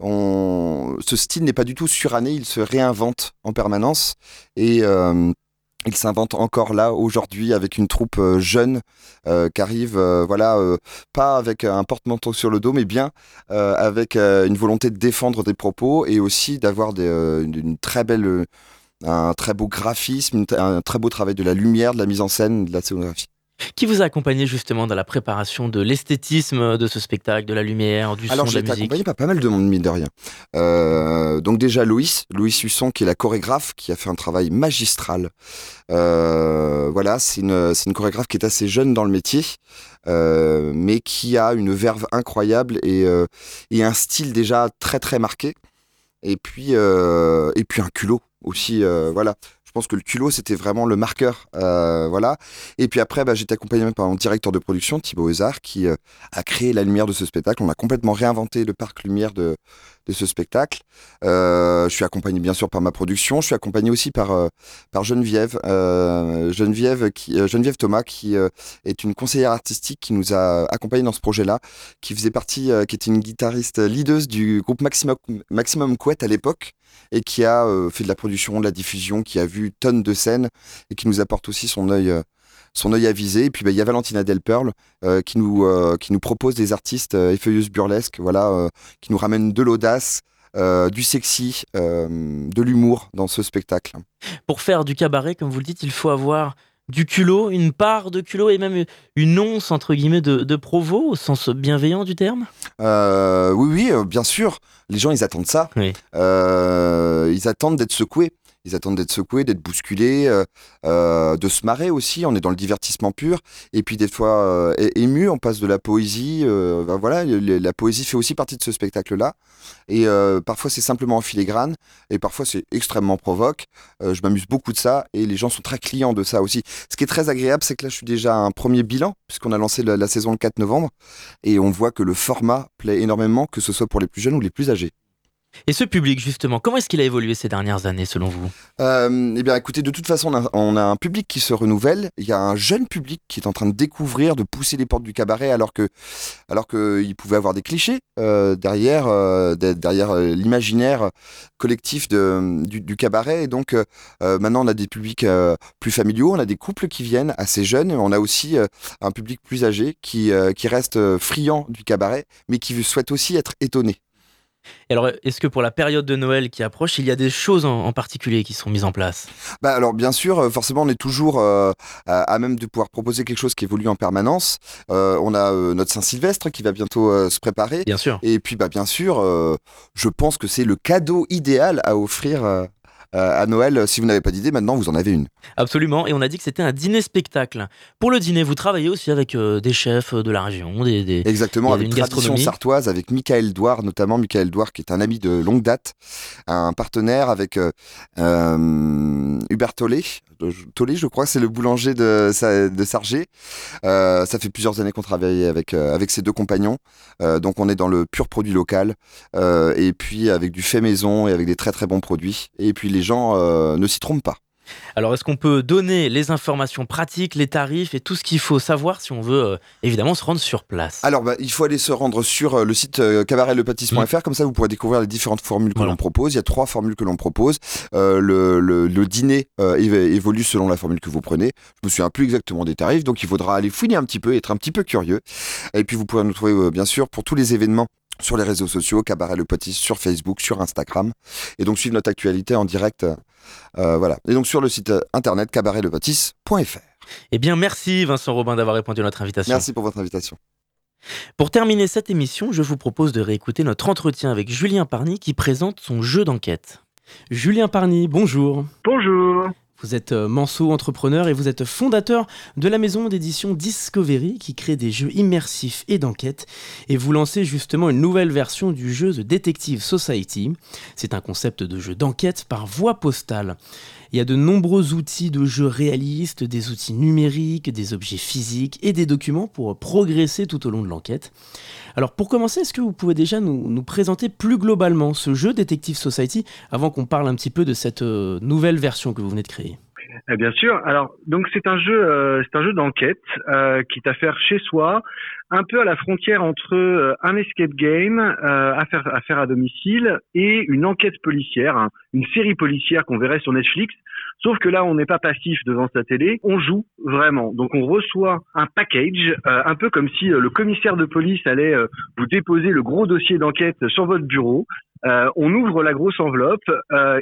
on... ce style n'est pas du tout suranné, il se réinvente en permanence et il s'invente encore là aujourd'hui avec une troupe euh, jeune euh, qui arrive, euh, voilà, euh, pas avec un porte-manteau sur le dos, mais bien avec une volonté de défendre des propos et aussi d'avoir une, très belle, un très beau graphisme, un très beau travail de la lumière, de la mise en scène, de la scénographie. Qui vous a accompagné justement dans la préparation de l'esthétisme de ce spectacle, de la lumière, du Alors son, de j'ai la été musique? accompagné par pas mal de monde, mine de rien. Euh, donc déjà Loïs, Loïs Husson qui est la chorégraphe, qui a fait un travail magistral. Euh, voilà, c'est une, chorégraphe qui est assez jeune dans le métier, euh, mais qui a une verve incroyable et, et un style déjà très très marqué. Et puis, et puis un culot aussi, voilà. Je pense que le culot, c'était vraiment le marqueur, euh, voilà. Et puis après, bah, j'étais accompagné par mon directeur de production, Thibaut Ezard, qui euh, a créé la lumière de ce spectacle. On a complètement réinventé le parc lumière de, de ce spectacle. Euh, je suis accompagné bien sûr par ma production. Je suis accompagné aussi par, euh, par Geneviève, euh, Geneviève, Geneviève Thomas, qui est une conseillère artistique qui nous a accompagnés dans ce projet-là, qui faisait partie, qui était une guitariste leaduse du groupe Maximum, Maximum Couette à l'époque et qui a fait de la production, de la diffusion, qui a vu tonnes de scènes et qui nous apporte aussi son œil. Son œil avisé. Et puis, bah, il y a Valentina Delperle euh, qui, nous, euh, qui nous propose des artistes euh, effeuilleuses burlesques, voilà, qui nous ramènent de l'audace, euh, du sexy, euh, de l'humour dans ce spectacle. Pour faire du cabaret, comme vous le dites, il faut avoir du culot, une part de culot et même une once, entre guillemets, de, de provo, au sens bienveillant du terme? Euh, oui, oui, bien sûr. Les gens, ils attendent ça. Oui. Ils attendent d'être secoués. Ils attendent d'être secoués, d'être bousculés, euh, euh, de se marrer aussi. On est dans le divertissement pur. Et puis des fois euh, ému, on passe de la poésie. euh, ben voilà, la poésie fait aussi partie de ce spectacle-là. Et parfois c'est simplement en filigrane, et parfois c'est extrêmement provoque. Je m'amuse beaucoup de ça, et les gens sont très clients de ça aussi. Ce qui est très agréable, c'est que là je suis déjà à un premier bilan, puisqu'on a lancé la, la saison le 4 novembre, et on voit que le format plaît énormément, que ce soit pour les plus jeunes ou les plus âgés. Et ce public, justement, comment est-ce qu'il a évolué ces dernières années, selon vous? Euh, eh bien, écoutez, de toute façon, on a, un public qui se renouvelle. Il y a un jeune public qui est en train de découvrir, de pousser les portes du cabaret, alors que, alors que il pouvait avoir des clichés euh, derrière, euh, de- derrière l'imaginaire collectif du, du cabaret. Et donc, maintenant, on a des publics plus familiaux, on a des couples qui viennent assez jeunes. On a aussi un public plus âgé qui, qui reste friand du cabaret, mais qui souhaite aussi être étonné. Et alors, est-ce que pour la période de Noël qui approche, il y a des choses en, en particulier qui sont mises en place? Bah alors bien sûr, euh, forcément on est toujours euh, à, à même de pouvoir proposer quelque chose qui évolue en permanence. Euh, on a euh, notre Saint-Sylvestre qui va bientôt se préparer. Bien sûr. Et puis bah bien sûr, je pense que c'est le cadeau idéal à offrir à Noël. Si vous n'avez pas d'idée, maintenant vous en avez une. Absolument. Et on a dit que c'était un dîner-spectacle. Pour le dîner, vous travaillez aussi avec euh, des chefs de la région, des, des- Exactement, avec une tradition sartoise, avec Michael Douard, notamment Michael Douard qui est un ami de longue date, un partenaire avec euh, euh, Hubert Tollet. Tollet, je crois, c'est le boulanger de, de Sargé. Euh, ça fait plusieurs années qu'on travaille avec, euh, avec ces deux compagnons. Euh, donc on est dans le pur produit local, euh, et puis avec du fait maison et avec des très très bons produits. Et puis les gens euh, ne s'y trompent pas. Alors, est-ce qu'on peut donner les informations pratiques, les tarifs et tout ce qu'il faut savoir si on veut, euh, évidemment, se rendre sur place? Alors, bah, il faut aller se rendre sur euh, le site euh, cabaretlepatis.fr, comme ça vous pourrez découvrir les différentes formules que Voilà. l'on propose. Il y a trois formules que l'on propose. Euh, le, le- le dîner évolue selon la formule que vous prenez. Je me souviens plus exactement des tarifs, donc il faudra aller fouiner un petit peu, être un petit peu curieux. Et puis vous pourrez nous trouver, bien sûr, pour tous les événements sur les réseaux sociaux, Cabaret Le sur Facebook, sur Instagram, et donc suivre notre actualité en direct. Euh, voilà. Et donc sur le site euh, internet cabaretlepatis.fr. Eh bien, merci Vincent Robin d'avoir répondu à notre invitation. Merci pour votre invitation. Pour terminer cette émission, je vous propose de réécouter notre entretien avec Julien Parny qui présente son jeu d'enquête. Julien Parny, bonjour. Bonjour. Vous êtes euh, manceau entrepreneur et vous êtes fondateur de la maison d'édition Discovery qui crée des jeux immersifs et d'enquête. Et vous lancez justement une nouvelle version du jeu The Detective Society. C'est un concept de jeu d'enquête par voie postale. Il y a de nombreux outils de jeu réalistes, des outils numériques, des objets physiques et des documents pour progresser tout au long de l'enquête. Alors pour commencer, est-ce que vous pouvez déjà nous, nous présenter plus globalement ce jeu Detective Society avant qu'on parle un petit peu de cette euh, nouvelle version que vous venez de créer? Eh bien sûr. Alors, donc c'est un jeu, euh, c'est un jeu d'enquête euh, qui est à faire chez soi, un peu à la frontière entre euh, un escape game euh, à faire à faire à domicile et une enquête policière, hein, une série policière qu'on verrait sur Netflix. Sauf que là, on n'est pas passif devant sa télé, on joue vraiment. Donc, on reçoit un package, euh, un peu comme si le commissaire de police allait vous déposer le gros dossier d'enquête sur votre bureau. On ouvre la grosse enveloppe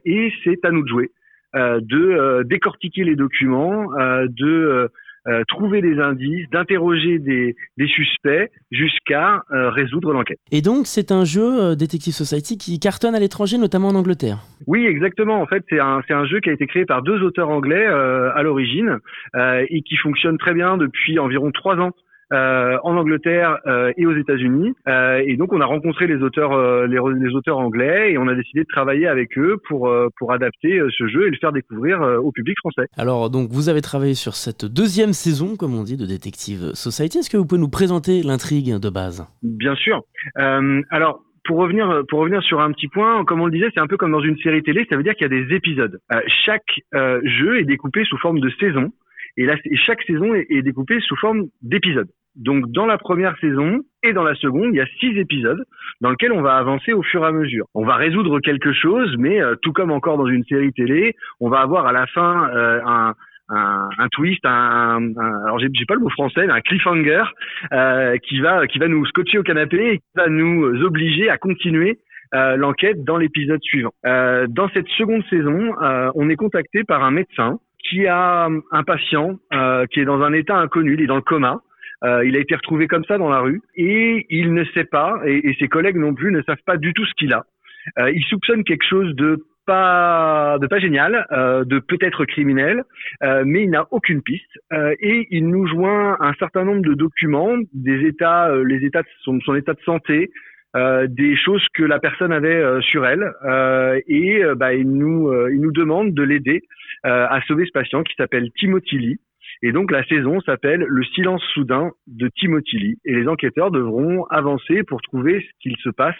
et c'est à nous de jouer de euh, décortiquer les documents, euh, de euh, euh, trouver des indices, d'interroger des, des suspects jusqu'à euh, résoudre l'enquête. Et donc c'est un jeu euh, Detective Society qui cartonne à l'étranger, notamment en Angleterre. Oui, exactement. En fait, c'est un, c'est un jeu qui a été créé par deux auteurs anglais euh, à l'origine euh, et qui fonctionne très bien depuis environ trois ans. Euh, en Angleterre euh, et aux États-Unis, Euh, et donc on a rencontré les auteurs, euh, les, les auteurs anglais, et on a décidé de travailler avec eux pour euh, pour adapter euh, ce jeu et le faire découvrir euh, au public français. Alors donc vous avez travaillé sur cette deuxième saison, comme on dit, de Detective Society. Est-ce que vous pouvez nous présenter l'intrigue de base? Bien sûr. Euh, alors, pour revenir, pour revenir sur un petit point, comme on le disait, c'est un peu comme dans une série télé, ça veut dire qu'il y a des épisodes. Euh, chaque euh, jeu est découpé sous forme de saison, et, là, et chaque saison est, est découpée sous forme d'épisodes. Donc, dans la première saison et dans la seconde, il y a six épisodes dans lesquels on va avancer au fur et à mesure. On va résoudre quelque chose, mais euh, tout comme encore dans une série télé, on va avoir à la fin euh, un, un, un twist, un, un- alors j'ai pas le mot français, mais un cliffhanger euh, qui va qui va nous scotcher au canapé et qui va nous obliger à continuer euh, l'enquête dans l'épisode suivant. Euh, dans cette seconde saison, euh, on est contacté par un médecin qui a un patient euh, qui est dans un état inconnu, il est dans le coma. Euh, il a été retrouvé comme ça dans la rue et il ne sait pas, et, et ses collègues non plus ne savent pas du tout ce qu'il a. Euh, il soupçonne quelque chose de pas de pas génial, euh, de peut-être criminel, euh, mais il n'a aucune piste euh, et il nous joint un certain nombre de documents, des états, euh, les états de son, son état de santé, euh, des choses que la personne avait euh, sur elle et bah, il nous il nous demande de l'aider à sauver ce patient qui s'appelle Timothy Lee. Et donc la saison s'appelle Le silence soudain de Timothy Lee et les enquêteurs devront avancer pour trouver ce qu'il se passe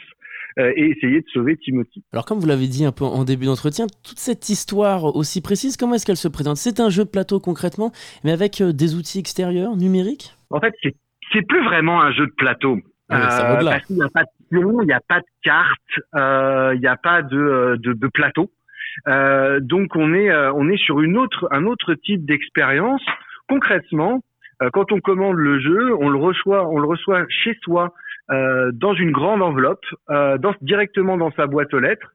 euh, et essayer de sauver Timothy. Alors comme vous l'avez dit un peu en début d'entretien, toute cette histoire aussi précise, comment est-ce qu'elle se présente? C'est un jeu de plateau concrètement, mais avec euh, des outils extérieurs, numériques? En fait, c'est c'est plus vraiment un jeu de plateau. Ah au-delà. parce qu'il n'y a pas de pion, il n'y a pas de carte, euh, il n'y a pas de, euh, de, de plateau. Euh, donc on est euh, on est sur une autre un autre type d'expérience. Concrètement, euh, quand on commande le jeu, on le reçoit on le reçoit chez soi euh, dans une grande enveloppe, euh, directement dans sa boîte aux lettres,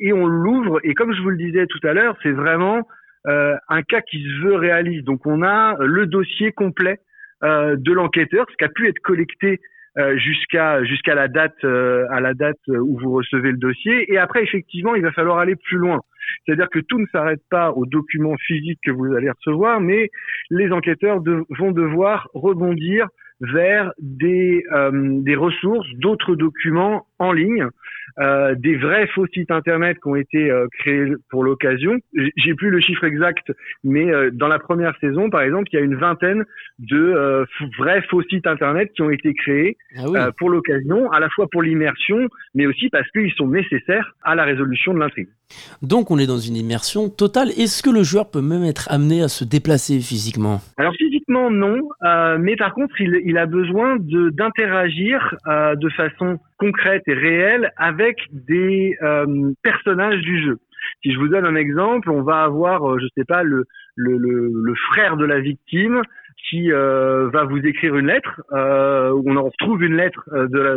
et on l'ouvre. Et comme je vous le disais tout à l'heure, c'est vraiment un cas qui se veut réaliste. Donc on a le dossier complet de l'enquêteur, ce qui a pu être collecté jusqu'à jusqu'à la date à la date où vous recevez le dossier. Et après, effectivement, il va falloir aller plus loin. C'est-à-dire que tout ne s'arrête pas aux documents physiques que vous allez recevoir, mais les enquêteurs vont devoir rebondir vers des, euh, des ressources, d'autres documents en ligne, euh, des vrais faux sites internet qui ont été euh, créés pour l'occasion. J'ai plus le chiffre exact, mais euh, dans la première saison, par exemple, il y a une vingtaine de vrais faux sites internet qui ont été créés Ah oui. pour l'occasion, à la fois pour l'immersion, mais aussi parce qu'ils sont nécessaires à la résolution de l'intrigue. Donc on est dans une immersion totale. Est-ce que le joueur peut même être amené à se déplacer physiquement? Alors physiquement non, mais par contre il, il a besoin d'interagir de façon concrète et réelle avec des euh, personnages du jeu. Si je vous donne un exemple, on va avoir, euh, je sais pas, le, frère de la victime qui euh, va vous écrire une lettre, euh, on en retrouve une lettre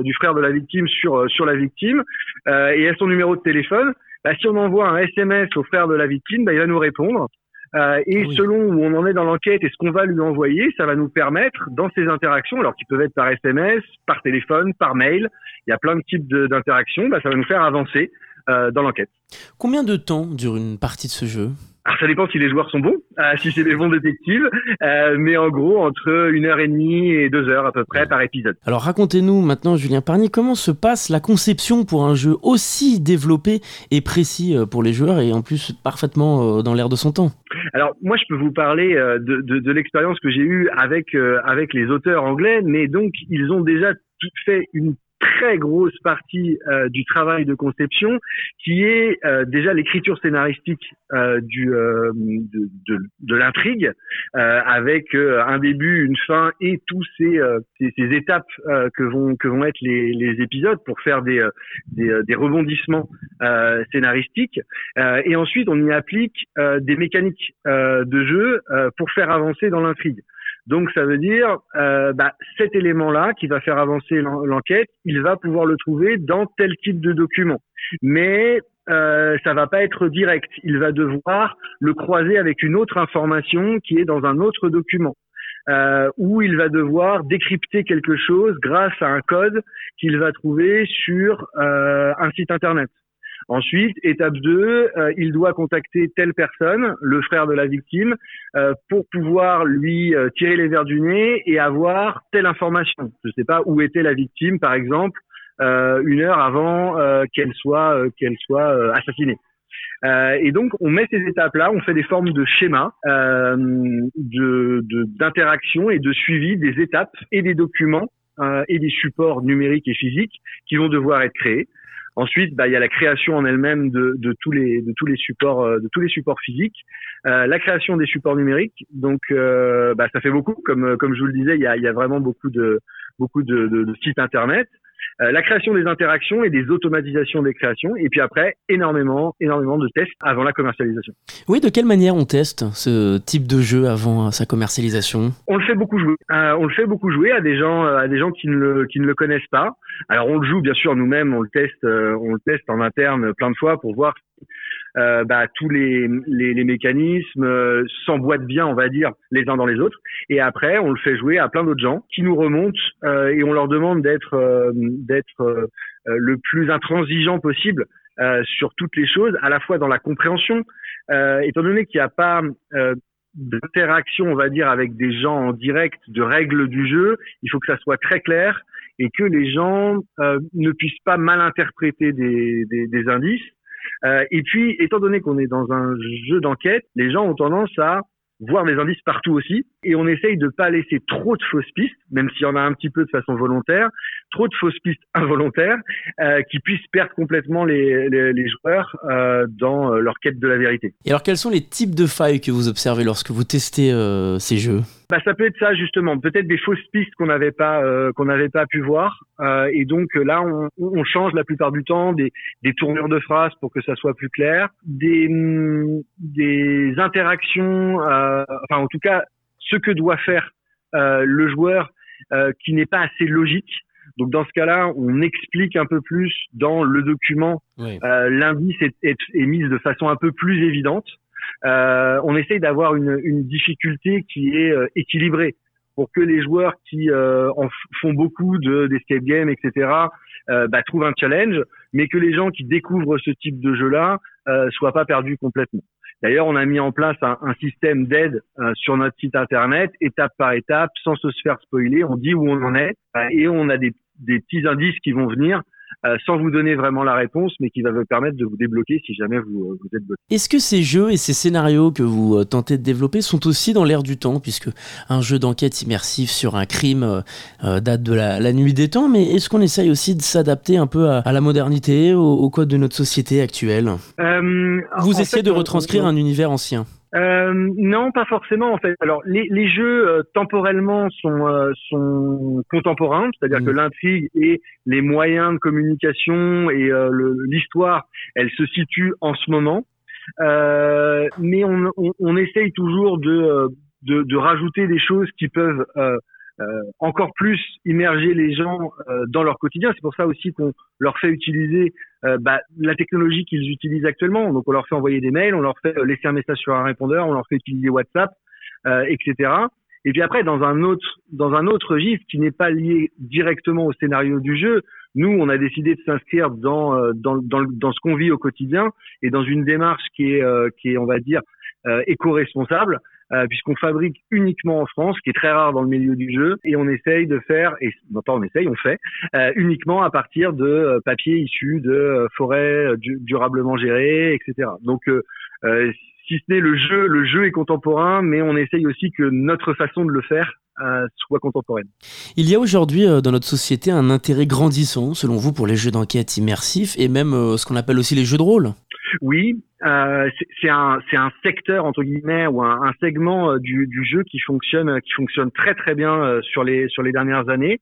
du frère de la victime sur sur la victime et à son numéro de téléphone. Bah, si on envoie un SMS au frère de la victime, bah, il va nous répondre. Euh, et Oui. selon où on en est dans l'enquête et ce qu'on va lui envoyer, ça va nous permettre, dans ces interactions, alors qui peuvent être par SMS, par téléphone, par mail, il y a plein de types d'interactions, bah, ça va nous faire avancer euh, dans l'enquête. Combien de temps dure une partie de ce jeu? Alors ça dépend si les joueurs sont bons, euh, si c'est des bons détectives, euh, mais en gros entre une heure et demie et deux heures à peu près par épisode. Alors racontez-nous maintenant, Julien Parny, comment se passe la conception pour un jeu aussi développé et précis euh, pour les joueurs et en plus parfaitement euh, dans l'air de son temps? Alors moi je peux vous parler de, de, de l'expérience que j'ai eue avec euh, avec les auteurs anglais, mais donc ils ont déjà tout fait une très grosse partie euh, du travail de conception qui est euh, déjà l'écriture scénaristique euh, du euh, de, de, de l'intrigue euh, avec euh, un début, une fin et tous ces ces, ces étapes que vont que vont être les, les épisodes pour faire des des, des rebondissements scénaristiques et ensuite on y applique des mécaniques de jeu pour faire avancer dans l'intrigue. Donc ça veut dire euh, bah, cet élément-là qui va faire avancer l'en- l'enquête, il va pouvoir le trouver dans tel type de document. Mais euh, ça va pas être direct. Il va devoir le croiser avec une autre information qui est dans un autre document. Euh, où il va devoir décrypter quelque chose grâce à un code qu'il va trouver sur euh, un site internet. Ensuite, étape 2, euh, il doit contacter telle personne, le frère de la victime, euh, pour pouvoir lui euh, tirer les verres du nez et avoir telle information. Je ne sais pas où était la victime, par exemple, une heure avant qu'elle soit qu'elle soit assassinée. Et donc, on met ces étapes-là, on fait des formes de schémas de d'interaction et de suivi des étapes et des documents et des supports numériques et physiques qui vont devoir être créés. Ensuite, bah, il y a la création en elle-même de, tous les supports euh, de tous les supports physiques, Euh, la création des supports numériques. Donc, euh, bah, ça fait beaucoup. Comme comme je vous le disais, il y a, vraiment beaucoup de beaucoup de sites internet. Euh, la création des interactions et des automatisations des créations. Et puis après, énormément énormément de tests avant la commercialisation. Oui, de quelle manière on teste ce type de jeu avant euh, sa commercialisation? On le fait beaucoup jouer. Euh, on le fait beaucoup jouer à des gens, euh, à des gens qui ne le, qui ne le connaissent pas. Alors on le joue bien sûr nous-mêmes, on le teste, euh, on le teste en interne plein de fois pour voir si bah, tous les, les, les mécanismes euh, s'emboîtent bien, on va dire, les uns dans les autres. Et après, on le fait jouer à plein d'autres gens qui nous remontent euh, et on leur demande d'être euh, d'être euh, euh, le plus intransigeant possible euh, sur toutes les choses, à la fois dans la compréhension, euh, étant donné qu'il n'y a pas euh, d'interaction, on va dire, avec des gens en direct de règles du jeu, il faut que ça soit très clair et que les gens euh, ne puissent pas mal interpréter des, des, des indices. Euh, et puis, étant donné qu'on est dans un jeu d'enquête, les gens ont tendance à voir des indices partout aussi, et on essaye de pas laisser trop de fausses pistes, même s'il y en a un petit peu de façon volontaire, trop de fausses pistes involontaires, euh, qui puissent perdre complètement les, les, les joueurs euh, dans leur quête de la vérité. Et alors, quels sont les types de failles que vous observez lorsque vous testez ces jeux? Bah, ça peut être ça justement, peut-être des fausses pistes qu'on n'avait pas euh, qu'on n'avait pas pu voir, Euh, et donc euh, là on, on change la plupart du temps des, des tournures de phrases pour que ça soit plus clair, des hum, des interactions, euh, enfin en tout cas ce que doit faire euh, le joueur euh, qui n'est pas assez logique. Donc dans ce cas-là, on explique un peu plus dans le document Oui. euh, l'indice est, est, est mise de façon un peu plus évidente. Euh, on essaye d'avoir une, une difficulté qui est euh, équilibrée pour que les joueurs qui euh, en font beaucoup de d'escape game, etc., euh, bah, trouvent un challenge, mais que les gens qui découvrent ce type de jeu-là euh, soient pas perdus complètement. D'ailleurs, on a mis en place un, un système d'aide euh, sur notre site internet, étape par étape, sans se faire spoiler. On dit où on en est et on a des, des petits indices qui vont venir euh, sans vous donner vraiment la réponse, mais qui va vous permettre de vous débloquer si jamais vous, euh, vous êtes bloqué. Est-ce que ces jeux et ces scénarios que vous euh, tentez de développer sont aussi dans l'air du temps, puisque un jeu d'enquête immersif sur un crime euh, date de la, la nuit des temps, mais est-ce qu'on essaye aussi de s'adapter un peu à, à la modernité, au, au code de notre société actuelle? Euh, Vous essayez fait, de retranscrire on- un univers ancien Euh, non, pas forcément en fait. Alors les, les jeux euh, temporellement sont euh, sont contemporains, c'est-à-dire que l'intrigue et les moyens de communication et euh, l'histoire, elle se situe en ce moment. Euh, mais on, on, on essaye toujours de, euh, de de rajouter des choses qui peuvent encore plus immerger les gens euh, dans leur quotidien. C'est pour ça aussi qu'on leur fait utiliser euh, bah, la technologie qu'ils utilisent actuellement. Donc on leur fait envoyer des mails, on leur fait euh, laisser un message sur un répondeur, on leur fait utiliser WhatsApp, euh, etc. Et puis après, dans un autre dans un autre registre qui n'est pas lié directement au scénario du jeu, nous on a décidé de s'inscrire dans euh, dans dans, dans ce qu'on vit au quotidien et dans une démarche qui est euh, qui est on va dire euh, éco-responsable, euh, puisqu'on fabrique uniquement en France, ce qui est très rare dans le milieu du jeu, et on essaye de faire, et non pas on essaye, on fait, euh, uniquement à partir de euh, papier issu de euh, forêts du- durablement gérées, etc. Donc, euh, si ce n'est le jeu, le jeu est contemporain, mais on essaye aussi que notre façon de le faire soit contemporaine. Il y a aujourd'hui dans notre société un intérêt grandissant, selon vous, pour les jeux d'enquête immersifs et même ce qu'on appelle aussi les jeux de rôle. Oui, euh, c'est- un c'est un secteur entre guillemets ou un, un segment euh, du, du jeu qui fonctionne qui fonctionne très très bien euh, sur les sur les dernières années.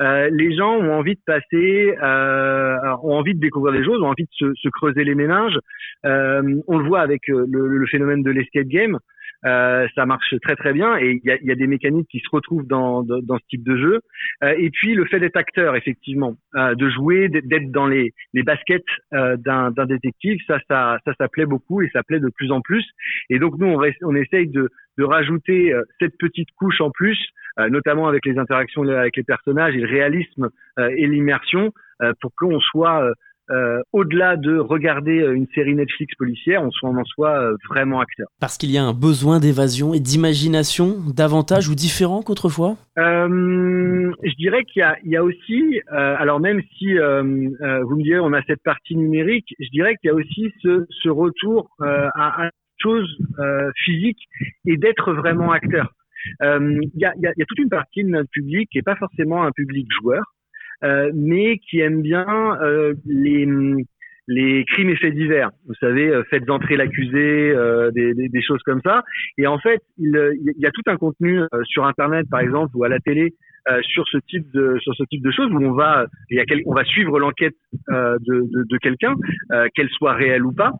Euh, les gens ont envie de passer, euh, ont envie de découvrir des choses, ont envie de se, se creuser les méninges. Euh, on le voit avec euh, le, le phénomène de l'escape game. Euh, ça marche très très bien et il y a, y a des mécaniques qui se retrouvent dans, dans, dans ce type de jeu. Euh, et puis le fait d'être acteur, effectivement, euh, de jouer, d'être dans les, les baskets euh, d'un détective, ça, ça, ça, ça plaît beaucoup et ça plaît de plus en plus. Et donc nous, on, on essaye de, de rajouter euh, cette petite couche en plus, euh, notamment avec les interactions avec les personnages et le réalisme et l'immersion, pour qu'on soit euh, au-delà de regarder euh, une série Netflix policière, on soit on en soit euh, vraiment acteur. Parce qu'il y a un besoin d'évasion et d'imagination davantage ou différent qu'autrefois? Euh, je dirais qu'il y y a aussi, euh, alors même si euh, vous me direz on a cette partie numérique, je dirais qu'il y a aussi ce, ce retour euh, à, à une chose euh, physique et d'être vraiment acteur. Euh, Il y, a, y a- y a toute une partie de notre public qui est pas forcément un public joueur, mais qui aime bien euh, les les crimes et faits divers. Vous savez, euh, faites entrer l'accusé, euh, des, des, choses comme ça. Et en fait, il, euh, il y a tout un contenu euh, sur Internet, par exemple, ou à la télé, euh, sur ce type de sur ce type de choses où on va il y a quel- on va suivre l'enquête euh, de, de, de quelqu'un, euh, qu'elle soit réelle ou pas.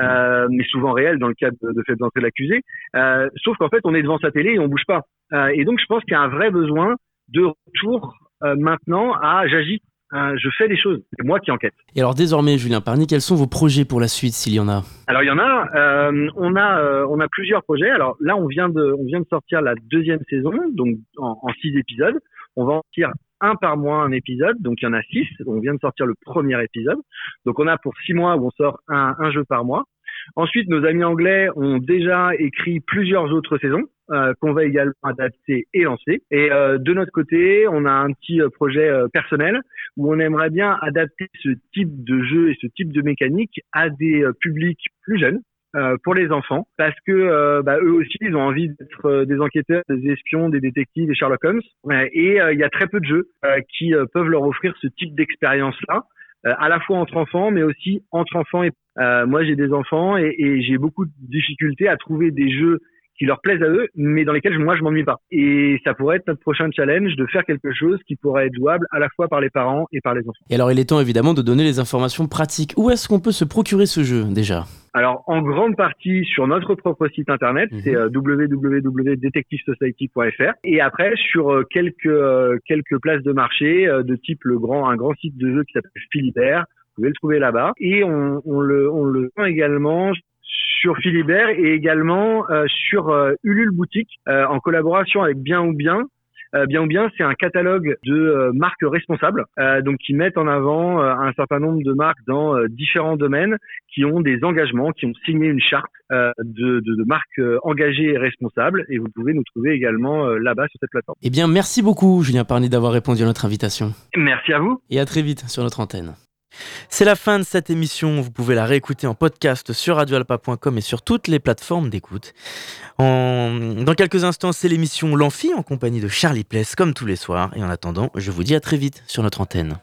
Euh, mais souvent réelle dans le cadre de, de fait d'entrer l'accusé. Euh, sauf qu'en fait, on est devant sa télé et on bouge pas. Euh, et donc, je pense qu'il y a un vrai besoin de retour euh, maintenant à j'agis, euh, je fais des choses. C'est moi qui enquête. Et alors désormais, Julien Parny, quels sont vos projets pour la suite s'il y en a? Alors il y en a, euh, on a, euh, on a plusieurs projets. Alors là, on vient de, on vient de sortir la deuxième saison, donc en, en six épisodes. On va en sortir un par mois un épisode, donc il y en a six. On vient de sortir le premier épisode, donc on a pour six mois où on sort un, un jeu par mois. Ensuite, nos amis anglais ont déjà écrit plusieurs autres saisons euh, qu'on va également adapter et lancer. Et euh, de notre côté, on a un petit euh, projet euh, personnel où on aimerait bien adapter ce type de jeu et ce type de mécanique à des euh, publics plus jeunes. pour les enfants, parce que bah, eux aussi, ils ont envie d'être des enquêteurs, des espions, des détectives, des Sherlock Holmes. Et il y a très peu de jeux qui peuvent leur offrir ce type d'expérience-là, à la fois entre enfants, mais aussi entre enfants. Et moi, j'ai des enfants et, et j'ai beaucoup de difficultés à trouver des jeux qui leur plaisent à eux, mais dans lesquels moi je m'ennuie pas. Et ça pourrait être notre prochain challenge de faire quelque chose qui pourrait être jouable à la fois par les parents et par les enfants. Et alors il est temps évidemment de donner les informations pratiques. Où est-ce qu'on peut se procurer ce jeu déjà? Alors, en grande partie sur notre propre site internet, Mhm. c'est euh, www.detectivesociety.fr. Et après, sur euh, quelques euh, quelques places de marché de type le grand un grand site de jeu qui s'appelle Philibert. Vous pouvez le trouver là-bas. Et on, on le on le vend également sur Philibert et également euh, sur euh, Ulule Boutique euh, en collaboration avec Bien ou Bien. Bien ou bien, c'est un catalogue de marques responsables, donc qui mettent en avant un certain nombre de marques dans différents domaines, qui ont des engagements, qui ont signé une charte de, de, de marques engagées et responsables. Et vous pouvez nous trouver également là-bas sur cette plateforme. Eh bien merci beaucoup Julien Parny d'avoir répondu à notre invitation. Merci à vous. Et à très vite sur notre antenne. C'est la fin de cette émission. Vous pouvez la réécouter en podcast sur radioalpa.com et sur toutes les plateformes d'écoute. Dans quelques instants, c'est l'émission L'Amphi en compagnie de Charlie Pless, comme tous les soirs. Et en attendant, je vous dis à très vite sur notre antenne.